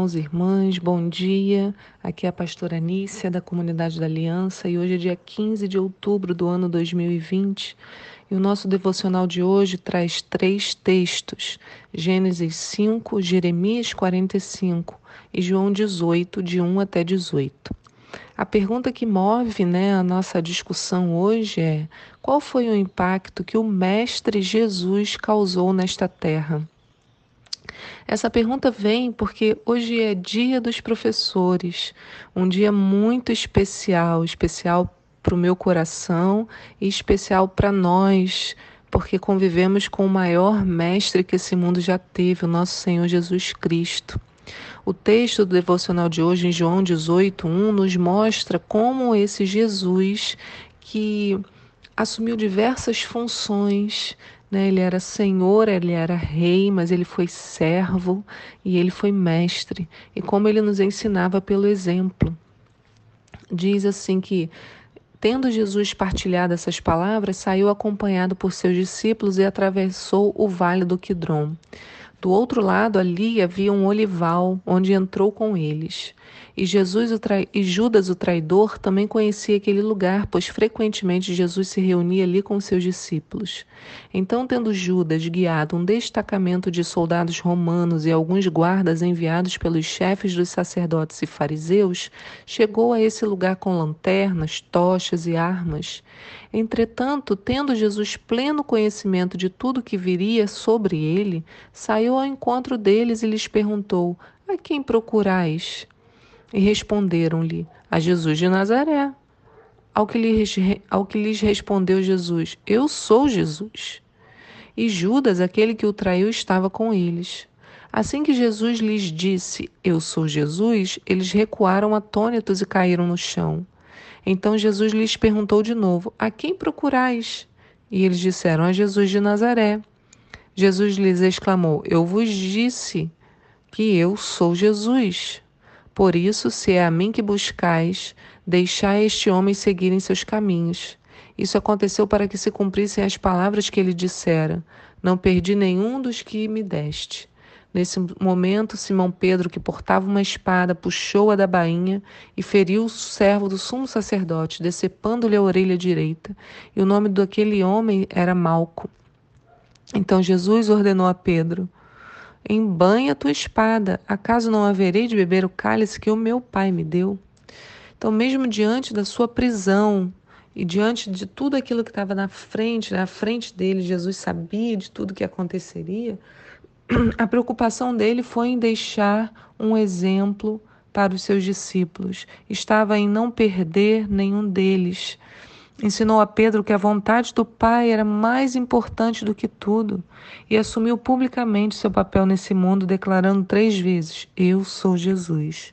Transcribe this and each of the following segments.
irmãos e irmãs, bom dia. Aqui é a pastora Anícia, da Comunidade da Aliança, e hoje é dia 15 de outubro do ano 2020. E o nosso devocional de hoje traz três textos: Gênesis 5, Jeremias 45 e João 18, de 1 até 18. A pergunta que move né, a nossa discussão hoje é: qual foi o impacto que o Mestre Jesus causou nesta terra? Essa pergunta vem porque hoje é dia dos professores, um dia muito especial, especial para o meu coração e especial para nós, porque convivemos com o maior mestre que esse mundo já teve, o nosso Senhor Jesus Cristo. O texto do devocional de hoje, em João 18, 1, nos mostra como esse Jesus que assumiu diversas funções, né? Ele era senhor, ele era rei, mas ele foi servo e ele foi mestre. E como ele nos ensinava pelo exemplo. Diz assim que Tendo Jesus partilhado essas palavras, saiu acompanhado por seus discípulos e atravessou o vale do Quidron. Do outro lado ali havia um olival, onde entrou com eles. E Jesus o e Judas o traidor também conhecia aquele lugar, pois frequentemente Jesus se reunia ali com seus discípulos. Então, tendo Judas guiado um destacamento de soldados romanos e alguns guardas enviados pelos chefes dos sacerdotes e fariseus, chegou a esse lugar com lanternas, tochas e armas. Entretanto, tendo Jesus pleno conhecimento de tudo que viria sobre ele, saiu ao encontro deles e lhes perguntou: A quem procurais? E responderam-lhe: A Jesus de Nazaré. Ao que, lhes, ao que lhes respondeu Jesus: Eu sou Jesus. E Judas, aquele que o traiu, estava com eles. Assim que Jesus lhes disse: Eu sou Jesus, eles recuaram atônitos e caíram no chão. Então Jesus lhes perguntou de novo: A quem procurais? E eles disseram: A Jesus de Nazaré. Jesus lhes exclamou: Eu vos disse que eu sou Jesus. Por isso, se é a mim que buscais, deixai este homem seguir em seus caminhos. Isso aconteceu para que se cumprissem as palavras que ele dissera: Não perdi nenhum dos que me deste. Nesse momento, Simão Pedro, que portava uma espada, puxou-a da bainha e feriu o servo do sumo sacerdote, decepando-lhe a orelha direita. E o nome daquele homem era Malco. Então Jesus ordenou a Pedro: Embanha tua espada, acaso não haverei de beber o cálice que o meu pai me deu? Então, mesmo diante da sua prisão e diante de tudo aquilo que estava na frente, na frente dele, Jesus sabia de tudo que aconteceria. A preocupação dele foi em deixar um exemplo para os seus discípulos. Estava em não perder nenhum deles. Ensinou a Pedro que a vontade do Pai era mais importante do que tudo e assumiu publicamente seu papel nesse mundo, declarando três vezes: Eu sou Jesus.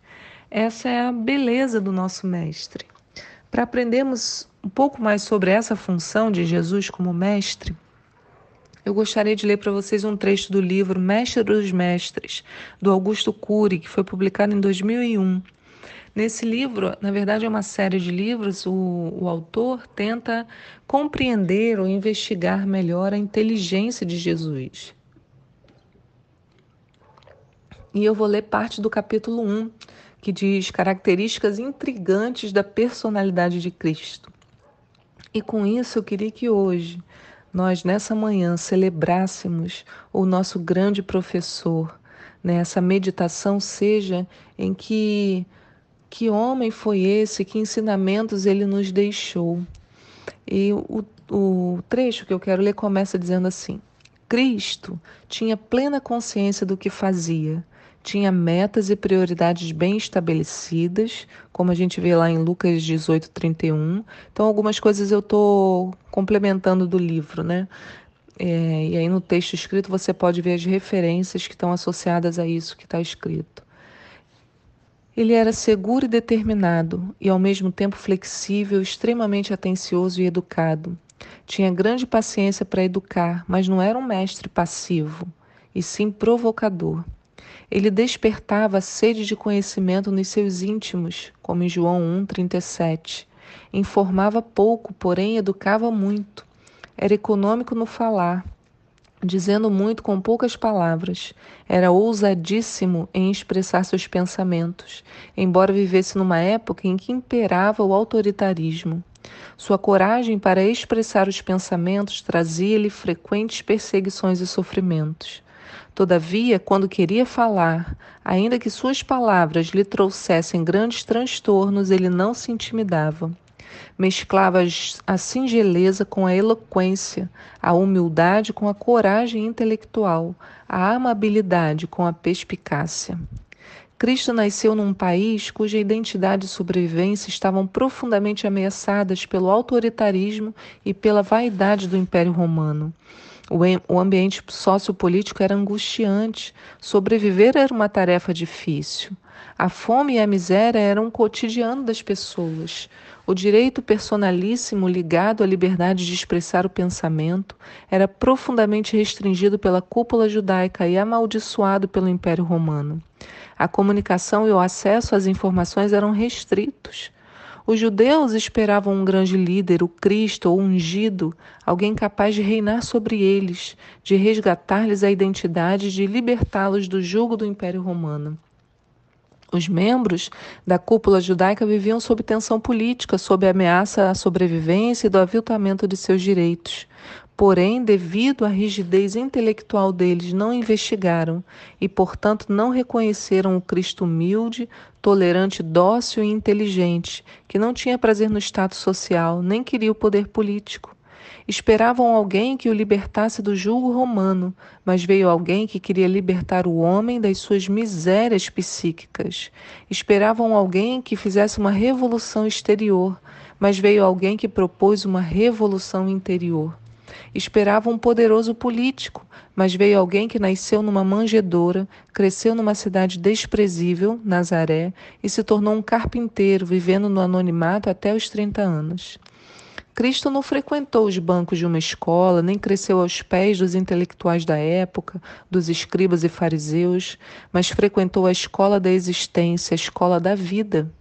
Essa é a beleza do nosso Mestre. Para aprendermos um pouco mais sobre essa função de Jesus como Mestre, eu gostaria de ler para vocês um trecho do livro Mestre dos Mestres, do Augusto Cury, que foi publicado em 2001. Nesse livro, na verdade é uma série de livros, o, o autor tenta compreender ou investigar melhor a inteligência de Jesus. E eu vou ler parte do capítulo 1, que diz características intrigantes da personalidade de Cristo. E com isso eu queria que hoje nós, nessa manhã, celebrássemos o nosso grande professor. Né? Essa meditação seja em que que homem foi esse? Que ensinamentos ele nos deixou? E o, o trecho que eu quero ler começa dizendo assim: Cristo tinha plena consciência do que fazia, tinha metas e prioridades bem estabelecidas, como a gente vê lá em Lucas 18, 31. Então, algumas coisas eu estou complementando do livro, né? É, e aí no texto escrito você pode ver as referências que estão associadas a isso que está escrito. Ele era seguro e determinado, e ao mesmo tempo flexível, extremamente atencioso e educado. Tinha grande paciência para educar, mas não era um mestre passivo, e sim provocador. Ele despertava a sede de conhecimento nos seus íntimos, como em João 1,37. Informava pouco, porém educava muito. Era econômico no falar. dizendo muito com poucas palavras. Era ousadíssimo em expressar seus pensamentos, embora vivesse numa época em que imperava o autoritarismo. Sua coragem para expressar os pensamentos trazia-lhe frequentes perseguições e sofrimentos. Todavia, quando queria falar, ainda que suas palavras lhe trouxessem grandes transtornos, ele não se intimidava. Mesclava a singeleza com a eloquência, a humildade com a coragem intelectual, a amabilidade com a perspicácia. Cristo nasceu num país cuja identidade e sobrevivência estavam profundamente ameaçadas pelo autoritarismo e pela vaidade do Império Romano. O ambiente sociopolítico era angustiante, sobreviver era uma tarefa difícil. A fome e a miséria eram um cotidiano das pessoas. O direito personalíssimo ligado à liberdade de expressar o pensamento era profundamente restringido pela cúpula judaica e amaldiçoado pelo Império Romano. A comunicação e o acesso às informações eram restritos. Os judeus esperavam um grande líder, o Cristo ou ungido, alguém capaz de reinar sobre eles, de resgatar-lhes a identidade, de libertá-los do jugo do Império Romano. Os membros da cúpula judaica viviam sob tensão política, sob ameaça à sobrevivência e do aviltamento de seus direitos. Porém, devido à rigidez intelectual deles, não investigaram e, portanto, não reconheceram o Cristo humilde, tolerante, dócil e inteligente, que não tinha prazer no status social, nem queria o poder político. Esperavam alguém que o libertasse do julgo romano, mas veio alguém que queria libertar o homem das suas misérias psíquicas. Esperavam alguém que fizesse uma revolução exterior, mas veio alguém que propôs uma revolução interior. Esperava um poderoso político, mas veio alguém que nasceu numa manjedoura, cresceu numa cidade desprezível, Nazaré, e se tornou um carpinteiro, vivendo no anonimato até os 30 anos. Cristo não frequentou os bancos de uma escola, nem cresceu aos pés dos intelectuais da época, dos escribas e fariseus, mas frequentou a escola da existência, a escola da vida.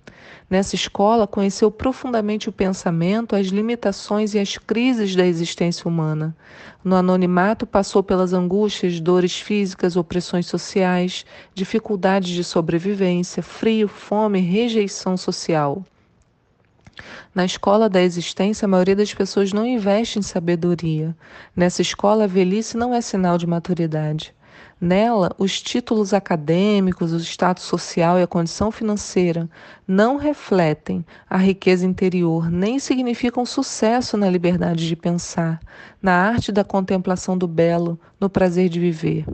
Nessa escola, conheceu profundamente o pensamento, as limitações e as crises da existência humana. No anonimato, passou pelas angústias, dores físicas, opressões sociais, dificuldades de sobrevivência, frio, fome, rejeição social. Na escola da existência, a maioria das pessoas não investe em sabedoria. Nessa escola, a velhice não é sinal de maturidade. Nela, os títulos acadêmicos, o status social e a condição financeira não refletem a riqueza interior, nem significam sucesso na liberdade de pensar, na arte da contemplação do belo, no prazer de viver.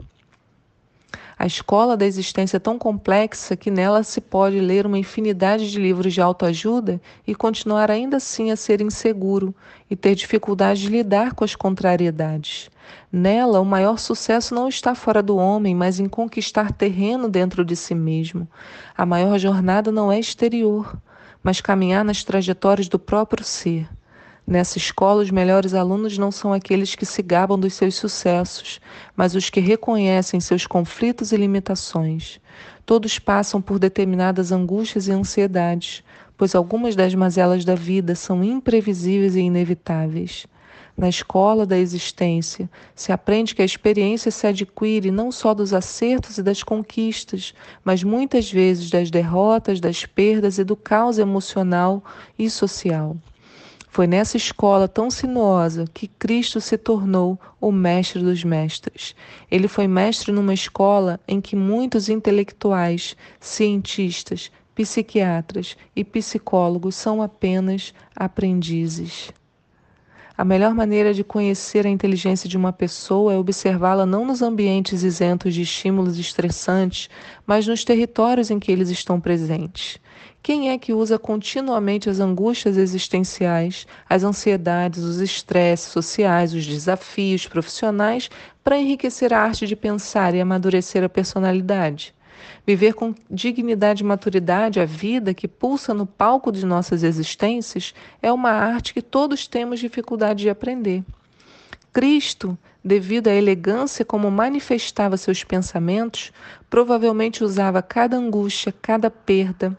A escola da existência é tão complexa que nela se pode ler uma infinidade de livros de autoajuda e continuar ainda assim a ser inseguro e ter dificuldade de lidar com as contrariedades. Nela, o maior sucesso não está fora do homem, mas em conquistar terreno dentro de si mesmo. A maior jornada não é exterior, mas caminhar nas trajetórias do próprio ser. Nessa escola, os melhores alunos não são aqueles que se gabam dos seus sucessos, mas os que reconhecem seus conflitos e limitações. Todos passam por determinadas angústias e ansiedades, pois algumas das mazelas da vida são imprevisíveis e inevitáveis. Na escola da existência, se aprende que a experiência se adquire não só dos acertos e das conquistas, mas muitas vezes das derrotas, das perdas e do caos emocional e social. Foi nessa escola tão sinuosa que Cristo se tornou o mestre dos mestres. Ele foi mestre numa escola em que muitos intelectuais, cientistas, psiquiatras e psicólogos são apenas aprendizes. A melhor maneira de conhecer a inteligência de uma pessoa é observá-la não nos ambientes isentos de estímulos estressantes, mas nos territórios em que eles estão presentes. Quem é que usa continuamente as angústias existenciais, as ansiedades, os estresses sociais, os desafios profissionais para enriquecer a arte de pensar e amadurecer a personalidade? Viver com dignidade e maturidade a vida que pulsa no palco de nossas existências é uma arte que todos temos dificuldade de aprender. Cristo, devido à elegância como manifestava seus pensamentos, provavelmente usava cada angústia, cada perda,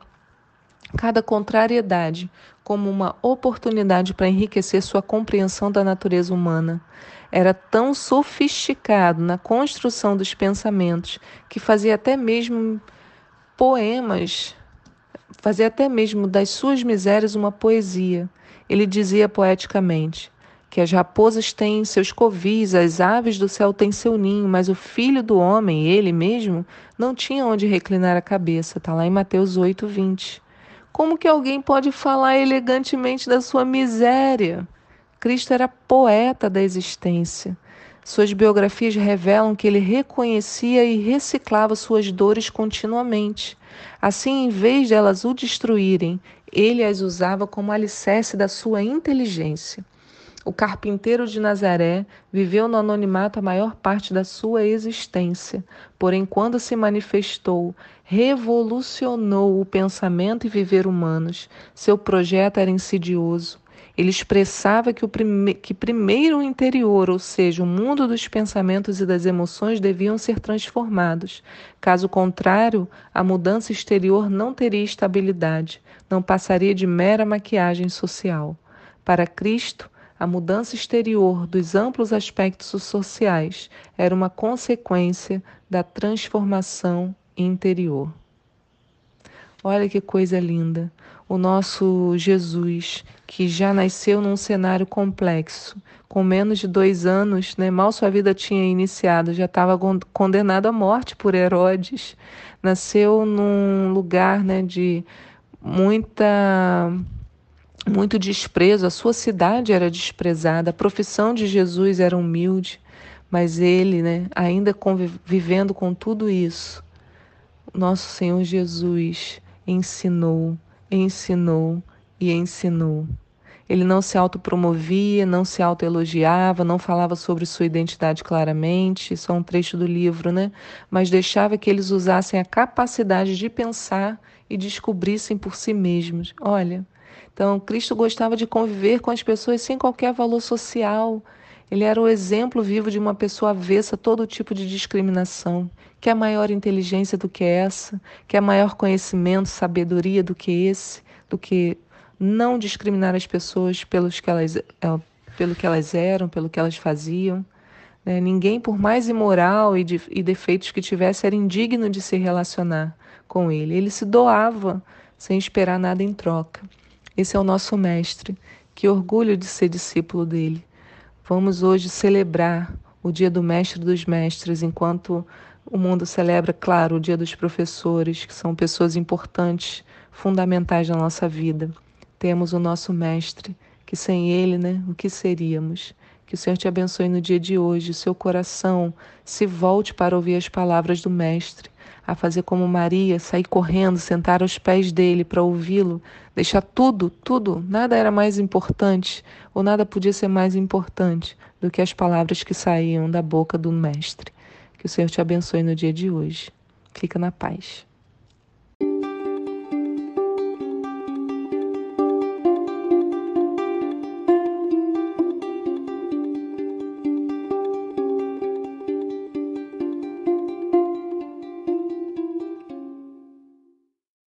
cada contrariedade como uma oportunidade para enriquecer sua compreensão da natureza humana. era tão sofisticado na construção dos pensamentos que fazia até mesmo poemas, fazia até mesmo das suas misérias uma poesia. Ele dizia poeticamente: que as raposas têm seus covis, as aves do céu têm seu ninho, mas o filho do homem, ele mesmo, não tinha onde reclinar a cabeça. Está lá em Mateus 8, 20. Como que alguém pode falar elegantemente da sua miséria? Cristo era poeta da existência. Suas biografias revelam que ele reconhecia e reciclava suas dores continuamente. Assim, em vez de elas o destruírem, ele as usava como alicerce da sua inteligência. O carpinteiro de Nazaré viveu no anonimato a maior parte da sua existência, porém, quando se manifestou, revolucionou o pensamento e viver humanos. Seu projeto era insidioso. Ele expressava que, o prime que primeiro o interior, ou seja, o mundo dos pensamentos e das emoções, deviam ser transformados. Caso contrário, a mudança exterior não teria estabilidade, não passaria de mera maquiagem social. Para Cristo, a mudança exterior dos amplos aspectos sociais era uma consequência da transformação interior. Olha que coisa linda! O nosso Jesus, que já nasceu num cenário complexo, com menos de dois anos, né, mal sua vida tinha iniciado, já estava condenado à morte por Herodes, nasceu num lugar né, de muita muito desprezo, a sua cidade era desprezada, a profissão de Jesus era humilde, mas ele, né, ainda vivendo com tudo isso, nosso Senhor Jesus ensinou, ensinou e ensinou. Ele não se autopromovia, não se autoelogiava, não falava sobre sua identidade claramente, isso é um trecho do livro, né? Mas deixava que eles usassem a capacidade de pensar e descobrissem por si mesmos. Olha, então, Cristo gostava de conviver com as pessoas sem qualquer valor social. Ele era o exemplo vivo de uma pessoa avessa a todo tipo de discriminação. Que é maior inteligência do que essa? Que é maior conhecimento, sabedoria do que esse? Do que não discriminar as pessoas pelos que elas, é, pelo que elas eram, pelo que elas faziam? Né? Ninguém, por mais imoral e, de, e defeitos que tivesse, era indigno de se relacionar com ele. Ele se doava sem esperar nada em troca. Esse é o nosso Mestre. Que orgulho de ser discípulo dele. Vamos hoje celebrar o Dia do Mestre dos Mestres, enquanto o mundo celebra, claro, o Dia dos Professores, que são pessoas importantes, fundamentais na nossa vida. Temos o nosso Mestre, que sem ele, né, o que seríamos? Que o Senhor te abençoe no dia de hoje, seu coração se volte para ouvir as palavras do Mestre a fazer como Maria, sair correndo, sentar aos pés dele para ouvi-lo, deixar tudo, tudo, nada era mais importante, ou nada podia ser mais importante do que as palavras que saíam da boca do Mestre. Que o Senhor te abençoe no dia de hoje. Fica na paz.